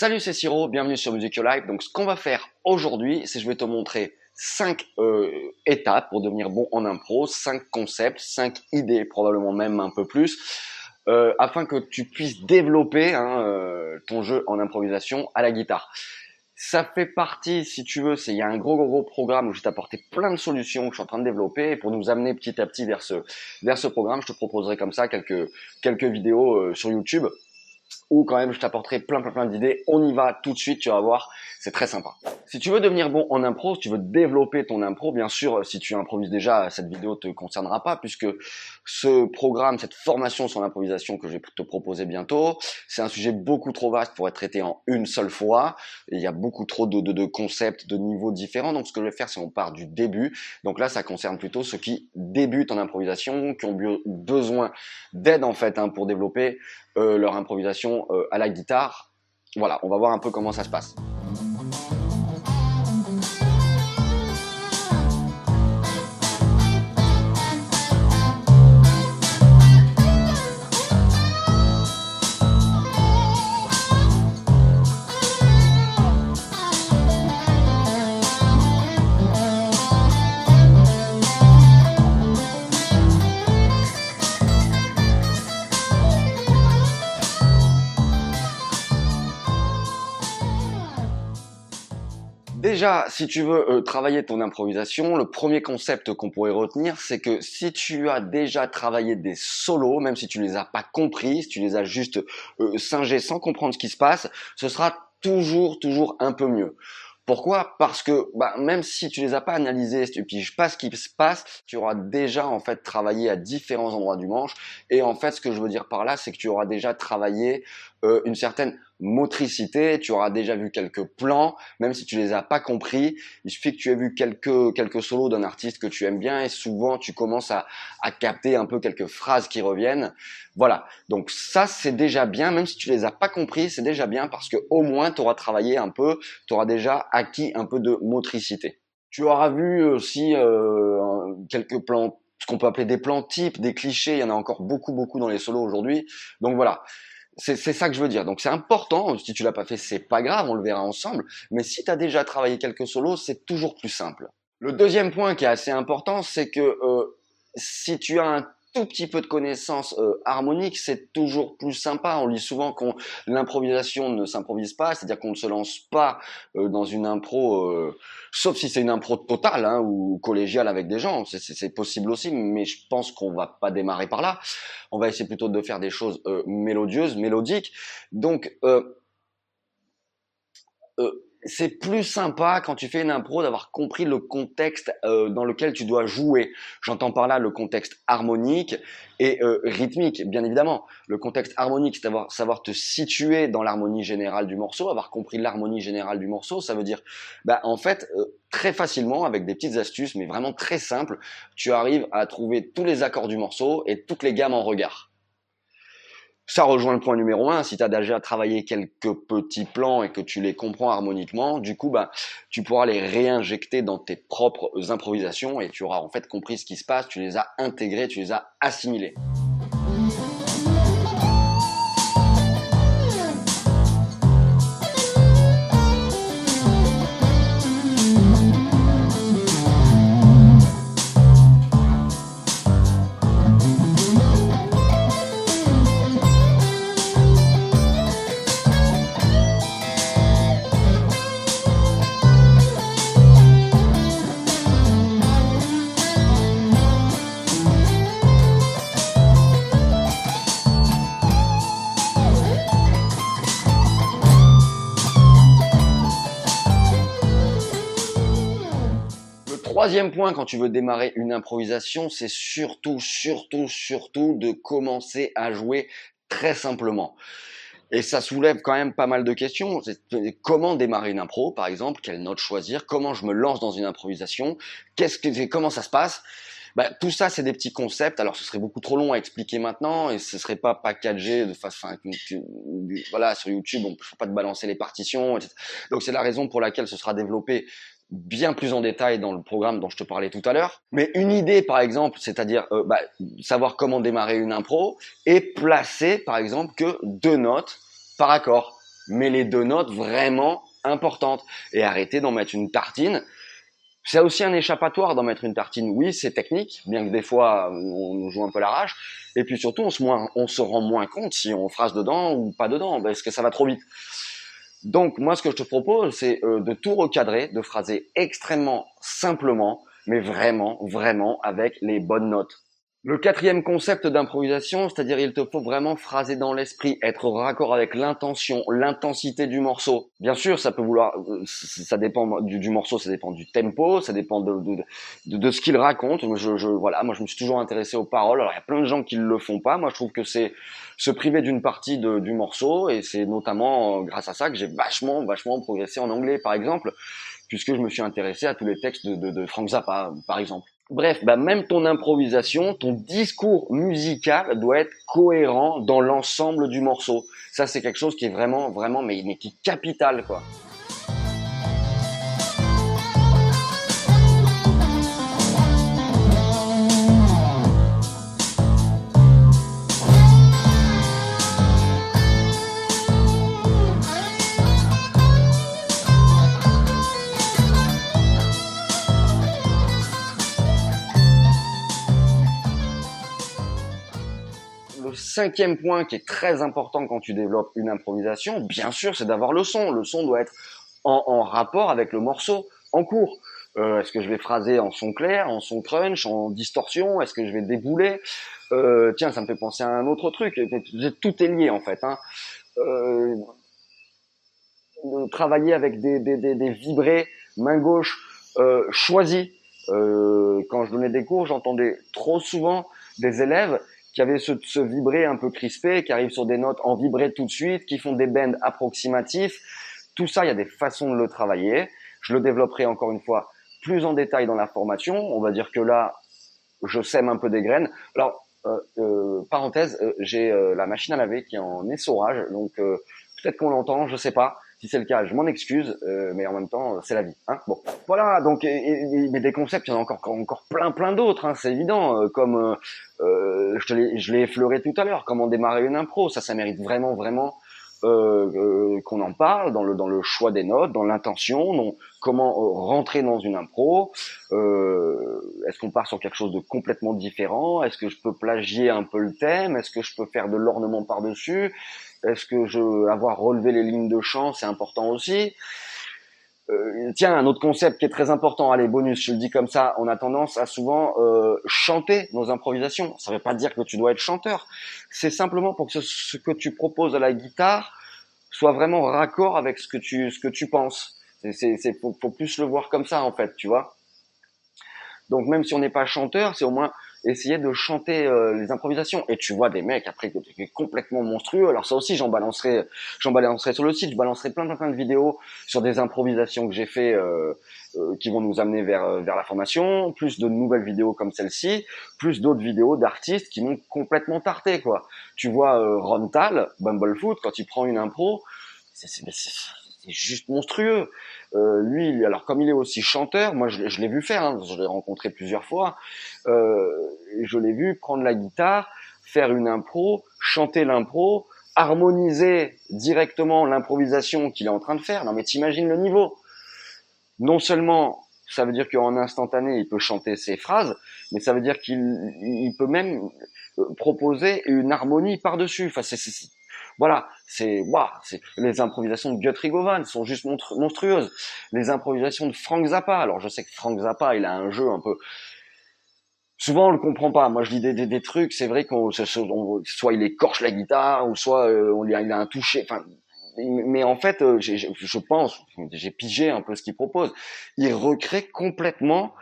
Salut, c'est Siro, bienvenue sur Music Your Life. Donc, ce qu'on va faire aujourd'hui, c'est je vais te montrer cinq euh, étapes pour devenir bon en impro, cinq concepts, cinq idées, probablement même un peu plus, euh, afin que tu puisses développer hein, euh, ton jeu en improvisation à la guitare. Ça fait partie, si tu veux, c'est il y a un gros gros programme où je vais t'apporter plein de solutions que je suis en train de développer et pour nous amener petit à petit vers ce vers ce programme, je te proposerai comme ça quelques quelques vidéos sur YouTube où quand même je t'apporterai plein plein plein d'idées. On y va tout de suite, tu vas voir, c'est très sympa. Si tu veux devenir bon en impro, si tu veux développer ton impro, bien sûr, si tu improvises déjà, cette vidéo te concernera pas puisque ce programme, cette formation sur l'improvisation que je vais te proposer bientôt, c'est un sujet beaucoup trop vaste pour être traité en une seule fois. Il y a beaucoup trop de, concepts, de niveaux différents. Donc ce que je vais faire, c'est on part du début. Donc là, ça concerne plutôt ceux qui débutent en improvisation, qui ont besoin d'aide en fait hein, pour développer euh, leur improvisation euh, à la guitare. Voilà, on va voir un peu comment ça se passe. Déjà, si tu veux euh, travailler ton improvisation, le premier concept qu'on pourrait retenir, c'est que si tu as déjà travaillé des solos, même si tu les as pas compris, si tu les as juste euh, singés sans comprendre ce qui se passe, ce sera toujours, toujours un peu mieux. Pourquoi? Parce que bah, même si tu les as pas analysés, si tu piges pas ce qui se passe, tu auras déjà en fait travaillé à différents endroits du manche. Et en fait, ce que je veux dire par là, c'est que tu auras déjà travaillé euh, une certaine motricité, tu auras déjà vu quelques plans, même si tu les as pas compris, il suffit que tu aies vu quelques quelques solos d'un artiste que tu aimes bien et souvent tu commences à, à capter un peu quelques phrases qui reviennent. Voilà. Donc ça c'est déjà bien, même si tu les as pas compris, c'est déjà bien parce que au moins tu auras travaillé un peu, tu auras déjà acquis un peu de motricité. Tu auras vu aussi euh, quelques plans ce qu'on peut appeler des plans types, des clichés, il y en a encore beaucoup beaucoup dans les solos aujourd'hui. Donc voilà, c'est ça que je veux dire. Donc c'est important. Si tu l'as pas fait, c'est pas grave, on le verra ensemble. Mais si tu as déjà travaillé quelques solos, c'est toujours plus simple. Le deuxième point qui est assez important, c'est que euh, si tu as un tout petit peu de connaissances euh, harmoniques, c'est toujours plus sympa. On lit souvent qu'on l'improvisation ne s'improvise pas, c'est-à-dire qu'on ne se lance pas euh, dans une impro, euh, sauf si c'est une impro totale hein, ou collégiale avec des gens. C'est possible aussi, mais je pense qu'on va pas démarrer par là. On va essayer plutôt de faire des choses mélodieuses, mélodiques. Donc euh, c'est plus sympa quand tu fais une impro d'avoir compris le contexte euh, dans lequel tu dois jouer. J'entends par là le contexte harmonique et euh, rythmique, bien évidemment. Le contexte harmonique, c'est savoir, savoir te situer dans l'harmonie générale du morceau, avoir compris l'harmonie générale du morceau. Ça veut dire, bah, en fait, euh, très facilement, avec des petites astuces, mais vraiment très simples, tu arrives à trouver tous les accords du morceau et toutes les gammes en regard. Ça rejoint le point numéro un. Si tu as déjà travaillé quelques petits plans et que tu les comprends harmoniquement, du coup, bah, tu pourras les réinjecter dans tes propres improvisations et tu auras en fait compris ce qui se passe. Tu les as intégrés, tu les as assimilés. Point, quand tu veux démarrer une improvisation, c'est surtout, surtout, surtout de commencer à jouer très simplement. Et ça soulève quand même pas mal de questions. Comment démarrer une impro, par exemple Quelle note choisir Comment je me lance dans une improvisation Qu'est-ce que, comment ça se passe? Bah, tout ça, c'est des petits concepts. Alors, ce serait beaucoup trop long à expliquer maintenant, et ce serait pas packagé de façon, voilà, sur YouTube, on ne peut pas te balancer les partitions. Etc. Donc, c'est la raison pour laquelle ce sera développé bien plus en détail dans le programme dont je te parlais tout à l'heure. Mais une idée, par exemple, c'est-à-dire euh, bah, savoir comment démarrer une impro et placer, par exemple, que deux notes par accord. mais les deux notes vraiment importantes. Et arrêter d'en mettre une tartine. C'est aussi un échappatoire d'en mettre une tartine. Oui, c'est technique, bien que des fois on nous joue un peu la rage. Et puis surtout, on se, on se rend moins compte si on phrase dedans ou pas dedans, parce que ça va trop vite. Donc moi, ce que je te propose, c'est euh, de tout recadrer, de phraser extrêmement simplement, mais vraiment, vraiment avec les bonnes notes. Le quatrième concept d'improvisation, c'est-à-dire il te faut vraiment phraser dans l'esprit, être raccord avec l'intention, l'intensité du morceau. Bien sûr, ça peut vouloir, ça dépend du, morceau, ça dépend du tempo, ça dépend de, de, ce qu'il raconte. Je, voilà, moi je me suis toujours intéressé aux paroles. Alors il y a plein de gens qui le font pas. Moi je trouve que c'est se priver d'une partie du morceau et c'est notamment euh, grâce à ça que j'ai vachement, vachement progressé en anglais, par exemple, puisque je me suis intéressé à tous les textes de Frank Zappa, par exemple. Bref, bah même ton improvisation, ton discours musical doit être cohérent dans l'ensemble du morceau. Ça, c'est quelque chose qui est vraiment, vraiment, mais, qui est capital, quoi. Cinquième point qui est très important quand tu développes une improvisation, bien sûr, c'est d'avoir le son. Le son doit être en, rapport avec le morceau en cours. Euh, est-ce que je vais phraser en son clair, en son crunch, en distorsion? Est-ce que je vais débouler? Euh, Tiens, ça me fait penser à un autre truc. Tout est lié en fait. Hein. Euh, travailler avec des, vibrés main gauche euh, choisis. Euh, quand je donnais des cours, j'entendais trop souvent des élèves qui avaient ce, vibrer un peu crispé, qui arrivent sur des notes en vibré tout de suite, qui font des bends approximatifs. Tout ça, il y a des façons de le travailler. Je le développerai encore une fois plus en détail dans la formation. On va dire que là, je sème un peu des graines. Alors, euh, euh, parenthèse, euh, j'ai la machine à laver qui est en essorage, donc peut-être qu'on l'entend, je sais pas. Si c'est le cas, je m'en excuse, euh, mais en même temps, c'est la vie. Hein bon, voilà. Donc, mais des concepts, il y en a encore encore plein plein d'autres. Hein, c'est évident. Euh, comme euh, euh je l'ai effleuré tout à l'heure, comment démarrer une impro. Ça, ça mérite vraiment vraiment euh, qu'on en parle dans le dans le choix des notes, dans l'intention, comment rentrer dans une impro. Est-ce qu'on part sur quelque chose de complètement différent? Est-ce que je peux plagier un peu le thème? Est-ce que je peux faire de l'ornement par dessus est-ce que je avoir relevé les lignes de chant, c'est important aussi? Euh, tiens, un autre concept qui est très important, allez, bonus, je le dis comme ça, on a tendance à souvent euh, chanter nos improvisations. Ça ne veut pas dire que tu dois être chanteur. C'est simplement pour que ce, que tu proposes à la guitare soit vraiment raccord avec ce que tu, ce que tu penses. C'est, faut, faut plus le voir comme ça, en fait, tu vois. Donc même si on n'est pas chanteur, c'est au moins essayer de chanter euh, les improvisations. Et tu vois des mecs après qui sont complètement monstrueux. Alors ça aussi, j'en balancerai, j'en balancerai sur le site. Je balancerai plein, plein, plein de vidéos sur des improvisations que j'ai fait euh, euh, qui vont nous amener vers vers la formation, plus de nouvelles vidéos comme celle-ci, plus d'autres vidéos d'artistes qui m'ont complètement tarté quoi. Tu vois Ron Tal, Bumblefoot, quand il prend une impro, c'est juste monstrueux. Euh, lui, alors comme il est aussi chanteur, moi je, l'ai vu faire, hein, je l'ai rencontré plusieurs fois, euh, je l'ai vu prendre la guitare, faire une impro, chanter l'impro, harmoniser directement l'improvisation qu'il est en train de faire. Non mais t'imagines le niveau. Non seulement ça veut dire qu'en instantané il peut chanter ses phrases, mais ça veut dire qu'il peut même proposer une harmonie par-dessus. Enfin, c'est voilà, c'est waouh, c'est les improvisations de Guthrie Govan sont juste monstrueuses. Les improvisations de Frank Zappa. Alors je sais que Frank Zappa, il a un jeu un peu souvent on le comprend pas. Moi, je dis des, trucs, c'est vrai qu'on soit il écorche la guitare ou soit euh, on, il a un touché. Enfin, mais en fait, euh, je pense, j'ai pigé un peu ce qu'il propose. Il recrée complètement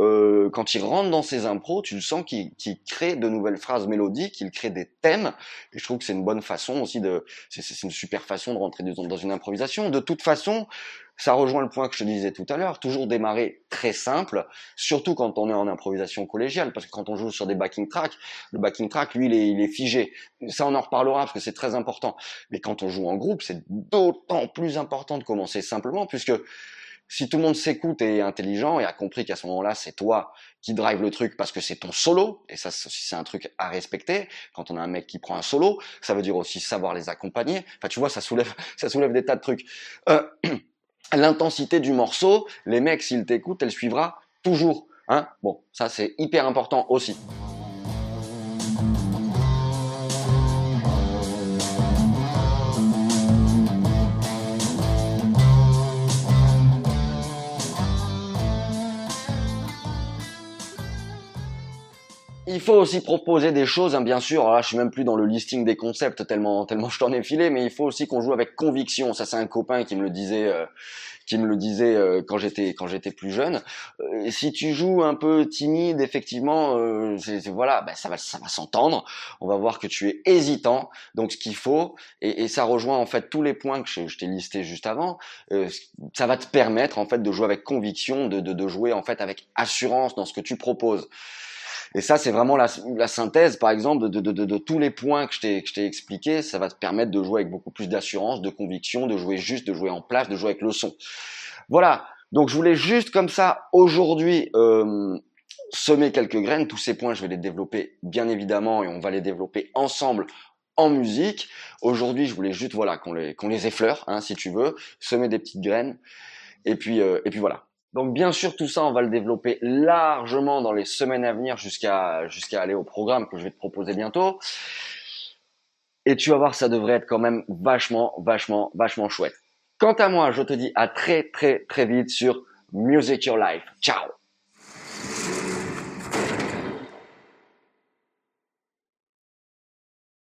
euh, quand il rentre dans ses impros, tu sens qu'il crée de nouvelles phrases mélodiques, qu'il crée des thèmes. Et je trouve que c'est une bonne façon aussi de, c'est une super façon de rentrer dans une improvisation. De toute façon, ça rejoint le point que je te disais tout à l'heure, toujours démarrer très simple, surtout quand on est en improvisation collégiale, parce que quand on joue sur des backing tracks, le backing track, lui, il est, il est figé. Ça, on en reparlera parce que c'est très important. Mais quand on joue en groupe, c'est d'autant plus important de commencer simplement, puisque si tout le monde s'écoute et est intelligent et a compris qu'à ce moment-là, c'est toi qui drive le truc parce que c'est ton solo, et ça c'est un truc à respecter, quand on a un mec qui prend un solo, ça veut dire aussi savoir les accompagner, enfin tu vois, ça soulève, ça soulève des tas de trucs. Euh, L'intensité du morceau, les mecs, s'ils t'écoutent, elle suivra toujours. Hein bon, ça c'est hyper important aussi. Il faut aussi proposer des choses, hein, bien sûr. Là, je suis même plus dans le listing des concepts tellement tellement je t'en ai filé, mais il faut aussi qu'on joue avec conviction. Ça, c'est un copain qui me le disait, euh, qui me le disait euh, quand j'étais quand j'étais plus jeune. Euh, si tu joues un peu timide, effectivement, voilà, ben, ça va ça va s'entendre. On va voir que tu es hésitant. Donc, ce qu'il faut, et, et, ça rejoint en fait tous les points que je, t'ai listés juste avant. ça va te permettre en fait de jouer avec conviction, de, de, de jouer en fait avec assurance dans ce que tu proposes. Et ça, c'est vraiment la, synthèse, par exemple, de, tous les points que je t'ai expliqué. Ça va te permettre de jouer avec beaucoup plus d'assurance, de conviction, de jouer juste, de jouer en place, de jouer avec le son. Voilà. Donc, je voulais juste comme ça aujourd'hui euh, semer quelques graines. Tous ces points, je vais les développer bien évidemment et on va les développer ensemble en musique. Aujourd'hui, je voulais juste voilà qu'on les qu'on les effleure, hein, si tu veux, semer des petites graines. Et puis euh, et puis voilà. Donc bien sûr tout ça on va le développer largement dans les semaines à venir jusqu'à jusqu'à aller au programme que je vais te proposer bientôt. Et tu vas voir ça devrait être quand même vachement vachement vachement chouette. Quant à moi, je te dis à très très très vite sur Music Your Life. Ciao